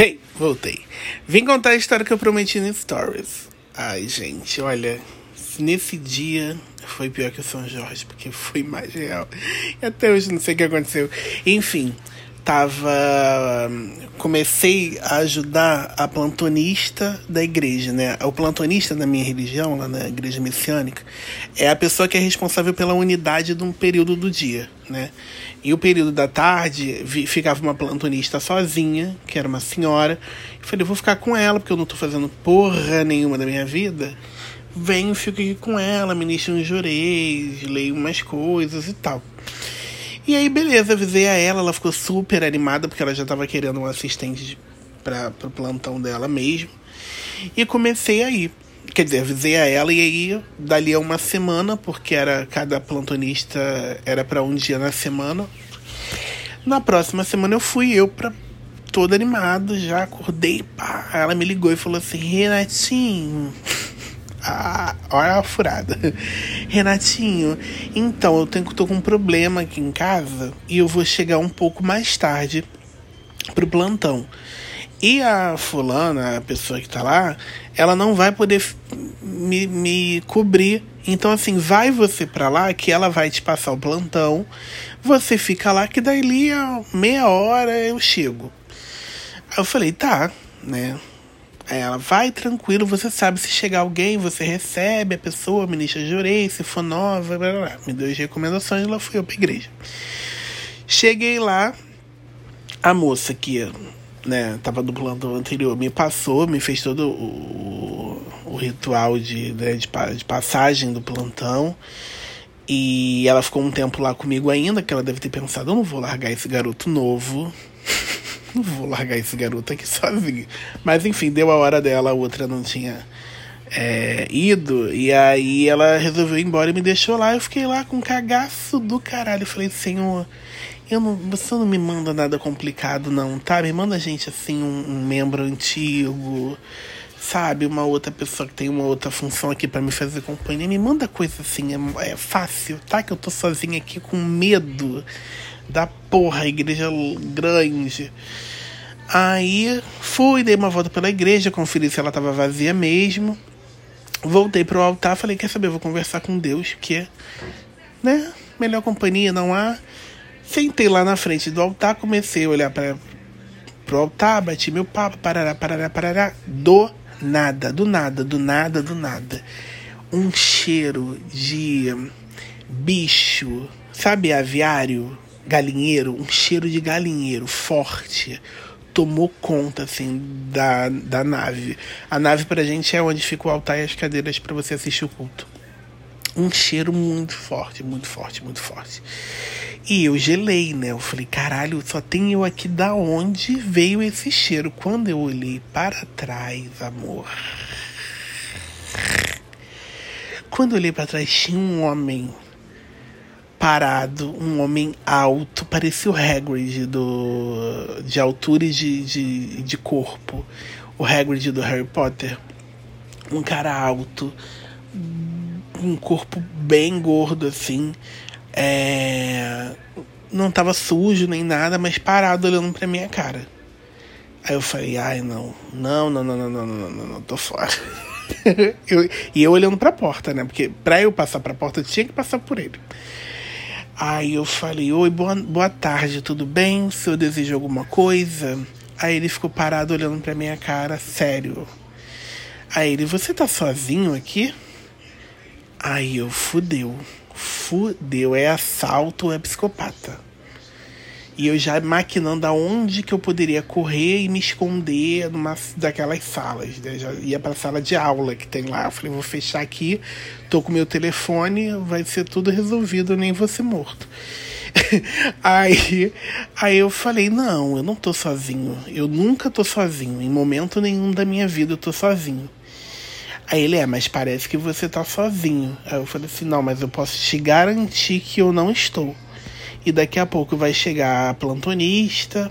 Hey, voltei. Vim contar a história que eu prometi no Stories. Ai, gente, olha, nesse dia foi pior que o São Jorge, porque foi mais real. Até hoje não sei o que aconteceu. Enfim, tava. Comecei a ajudar a plantonista da igreja, né? O plantonista da minha religião, lá na igreja messiânica, é a pessoa que é responsável pela unidade de um período do dia, né? E o período da tarde ficava uma plantonista sozinha, que era uma senhora. Eu falei, vou ficar com ela, porque eu não tô fazendo porra nenhuma da minha vida. Venho, fico aqui com ela, ministro uns jureis, leio umas coisas e tal. E aí, beleza, avisei a ela, ela ficou super animada, porque ela já estava querendo um assistente para o plantão dela mesmo. E comecei a ir. Quer dizer, avisei a ela e aí, dali a uma semana, porque era cada plantonista era para um dia na semana. Na próxima semana eu fui eu para todo animado, já acordei, pá. Ela me ligou e falou assim: Renatinho. Olha a furada. Renatinho, então eu tenho, tô com um problema aqui em casa e eu vou chegar um pouco mais tarde pro plantão. E a fulana, a pessoa que tá lá, ela não vai poder me, me cobrir. Então, assim, vai você pra lá que ela vai te passar o plantão. Você fica lá que daí a meia hora eu chego. Aí eu falei, tá, né? Aí ela, vai tranquilo, você sabe se chegar alguém, você recebe a pessoa, ministra jurei, se for nova, blá, blá, blá. me deu as recomendações, ela fui eu pra igreja. Cheguei lá, a moça que né, tava do plantão anterior me passou, me fez todo o, o ritual de, né, de, de passagem do plantão. E ela ficou um tempo lá comigo ainda, que ela deve ter pensado, eu não vou largar esse garoto novo não vou largar esse garoto aqui sozinho. Mas enfim, deu a hora dela, a outra não tinha é, ido. E aí ela resolveu ir embora e me deixou lá. Eu fiquei lá com um cagaço do caralho. Eu falei, senhor, eu não, você não me manda nada complicado, não, tá? Me manda gente assim, um, um membro antigo sabe, uma outra pessoa que tem uma outra função aqui para me fazer companhia, me manda coisa assim, é, é, fácil, tá? Que eu tô sozinha aqui com medo da porra, igreja grande. Aí fui, dei uma volta pela igreja, conferi se ela tava vazia mesmo. Voltei pro altar, falei, quer saber, vou conversar com Deus, porque, né, melhor companhia não há. Sentei lá na frente do altar, comecei a olhar para pro altar, bati meu papo, parará, parará, parará, do nada, do nada, do nada, do nada. Um cheiro de bicho, sabe, aviário, galinheiro, um cheiro de galinheiro forte tomou conta assim da, da nave. A nave pra gente é onde fica o altar e as cadeiras para você assistir o culto. Um cheiro muito forte, muito forte, muito forte. E eu gelei, né? Eu falei, caralho, só tem eu aqui da onde veio esse cheiro. Quando eu olhei para trás, amor. Quando eu olhei para trás, tinha um homem parado, um homem alto, parecia o Hagrid do, de altura e de, de, de corpo, o Hagrid do Harry Potter. Um cara alto, um corpo bem gordo assim, é... não tava sujo nem nada, mas parado olhando pra minha cara. Aí eu falei, ai não, não, não, não, não, não, não, não, não tô fora. eu, e eu olhando pra porta, né? Porque pra eu passar pra porta eu tinha que passar por ele. Aí eu falei, oi, boa, boa tarde, tudo bem? Se eu desejo alguma coisa? Aí ele ficou parado olhando pra minha cara, sério. Aí ele, você tá sozinho aqui? Aí eu, fudeu. Fudeu, é assalto é psicopata? E eu já maquinando aonde que eu poderia correr e me esconder numa daquelas salas. Né? Já ia pra sala de aula que tem lá. Eu falei, vou fechar aqui, tô com meu telefone, vai ser tudo resolvido, nem vou ser morto. aí, aí eu falei, não, eu não tô sozinho. Eu nunca tô sozinho. Em momento nenhum da minha vida eu tô sozinho. Aí ele é, mas parece que você tá sozinho. Aí eu falei assim, não, mas eu posso te garantir que eu não estou. E daqui a pouco vai chegar a plantonista.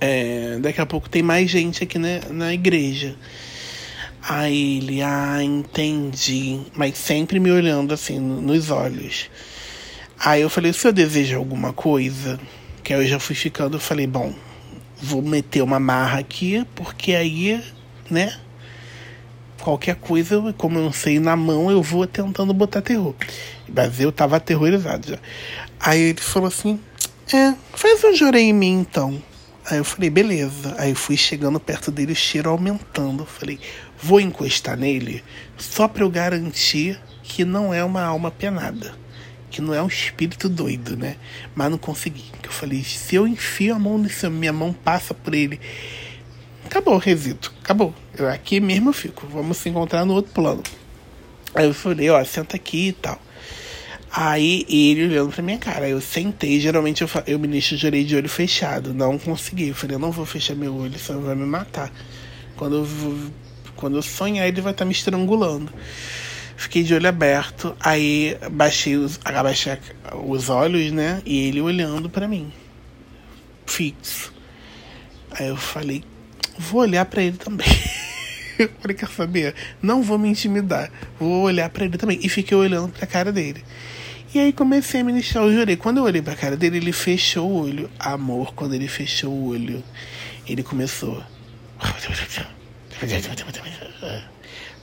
É, daqui a pouco tem mais gente aqui na, na igreja. Aí ele, ah, entendi. Mas sempre me olhando assim nos olhos. Aí eu falei, se eu desejo alguma coisa, que eu já fui ficando, eu falei, bom, vou meter uma marra aqui, porque aí, né? Qualquer coisa, como eu não sei na mão, eu vou tentando botar terror. Mas eu tava aterrorizado já. Aí ele falou assim: É, faz um jurei em mim então. Aí eu falei, beleza. Aí eu fui chegando perto dele, o cheiro aumentando. Eu falei, vou encostar nele só para eu garantir que não é uma alma penada. Que não é um espírito doido, né? Mas não consegui. Eu falei, se eu enfio a mão nisso, minha mão passa por ele. Acabou, resito. Acabou. Eu aqui mesmo eu fico. Vamos se encontrar no outro plano. Aí eu falei, ó, senta aqui e tal. Aí ele olhando pra minha cara. Eu sentei, geralmente eu, eu ministro jurei de olho fechado. Não consegui. Eu falei, eu não vou fechar meu olho, senão vai me matar. Quando eu, quando eu sonhar, ele vai estar tá me estrangulando. Fiquei de olho aberto, aí baixei os, abaixei os olhos, né? E ele olhando para mim, fixo. Aí eu falei, vou olhar para ele também. eu falei, quer saber? Não vou me intimidar, vou olhar para ele também. E fiquei olhando pra cara dele. E aí comecei a ministrar o jurei. Quando eu olhei pra cara dele, ele fechou o olho. Amor, quando ele fechou o olho, ele começou.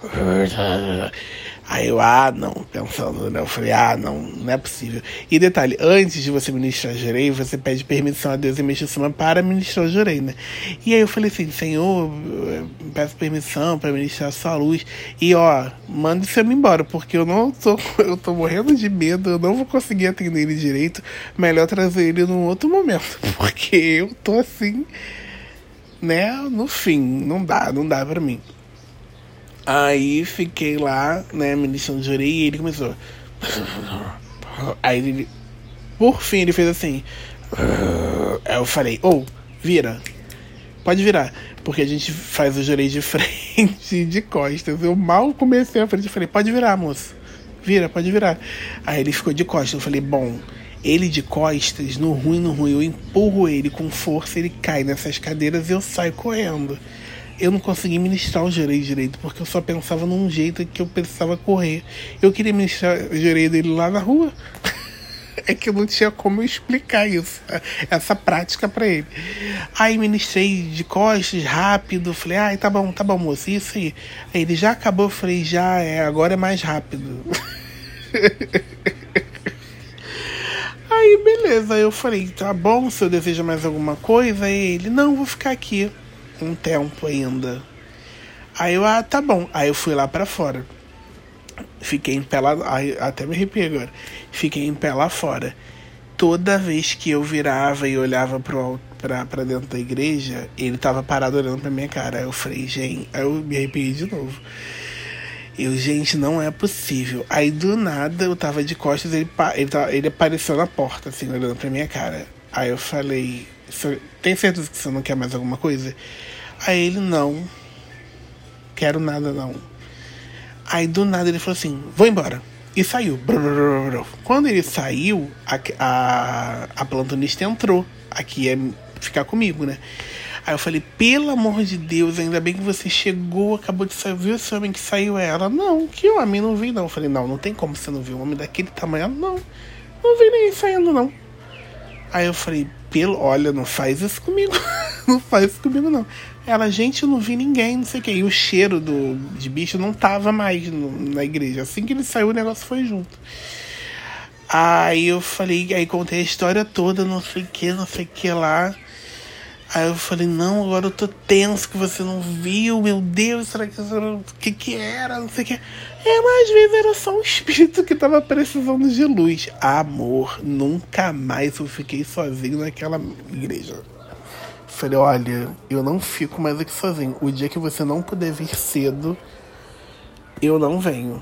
Aí eu, ah, não, pensando, né? Eu falei, ah, não, não é possível. E detalhe, antes de você ministrar jurei, você pede permissão a Deus e Mexicima para ministrar o jurei, né? E aí eu falei assim, Senhor, peço permissão para ministrar a sua luz. E ó, manda você me embora, porque eu não tô, eu tô morrendo de medo, eu não vou conseguir atender ele direito. Melhor trazer ele num outro momento, porque eu tô assim, né, no fim, não dá, não dá para mim. Aí fiquei lá, né, ministrando de orelha e ele começou. Aí ele. Por fim ele fez assim. Aí eu falei, ou, oh, vira. Pode virar. Porque a gente faz o jurei de frente e de costas. Eu mal comecei a frente e falei, pode virar, moço. Vira, pode virar. Aí ele ficou de costas. Eu falei, bom, ele de costas, no ruim, no ruim, eu empurro ele com força, ele cai nessas cadeiras e eu saio correndo eu não consegui ministrar o gerei direito, porque eu só pensava num jeito que eu precisava correr. Eu queria ministrar o gerei dele lá na rua. é que eu não tinha como explicar isso, essa prática para ele. Aí ministrei de costas, rápido, falei, ai, tá bom, tá bom, moço, isso aí. Aí ele já acabou, falei, já é, agora é mais rápido. aí beleza, eu falei, tá bom, se eu deseja mais alguma coisa, aí ele, não, vou ficar aqui um tempo ainda. Aí eu, ah, tá bom. Aí eu fui lá para fora. Fiquei em pé lá, até me arrepiei agora. Fiquei em pé lá fora. Toda vez que eu virava e olhava pro, pra, pra dentro da igreja, ele tava parado olhando pra minha cara. Aí eu falei, gente, aí eu me arrepiei de novo. Eu, gente, não é possível. Aí do nada eu tava de costas, ele, ele, ele apareceu na porta, assim, olhando pra minha cara. Aí eu falei, tem certeza que você não quer mais alguma coisa? Aí ele, não. Quero nada, não. Aí do nada ele falou assim: vou embora. E saiu. Quando ele saiu, a, a, a plantonista entrou. Aqui é ficar comigo, né? Aí eu falei, pelo amor de Deus, ainda bem que você chegou, acabou de sair, viu esse homem que saiu? Ela, não, que homem, não vi não. Eu falei, não, não tem como você não ver um homem daquele tamanho. Não, não vi nem saindo não. Aí eu falei, pelo, olha, não faz isso comigo. não faz isso comigo, não. Ela, gente, eu não vi ninguém, não sei o que. E o cheiro do, de bicho não tava mais no, na igreja. Assim que ele saiu, o negócio foi junto. Aí eu falei, aí contei a história toda, não sei o que, não sei o que lá. Aí eu falei, não, agora eu tô tenso que você não viu, meu Deus, será que o que que era, não sei o que. É, mas às vezes era só um espírito que tava precisando de luz. Amor, nunca mais eu fiquei sozinho naquela igreja. Falei, olha, eu não fico mais aqui sozinho. O dia que você não puder vir cedo, eu não venho.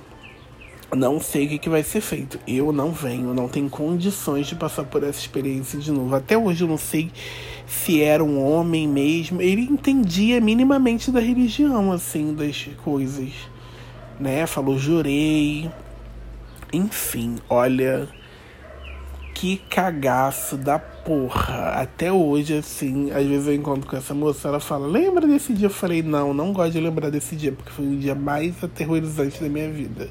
Não sei o que, que vai ser feito. Eu não venho, não tenho condições de passar por essa experiência de novo. Até hoje eu não sei se era um homem mesmo. Ele entendia minimamente da religião, assim, das coisas. Né? Falou, jurei. Enfim, olha. Que cagaço da porra. Até hoje, assim, às vezes eu encontro com essa moça, ela fala, lembra desse dia? Eu falei, não, não gosto de lembrar desse dia, porque foi o dia mais aterrorizante da minha vida.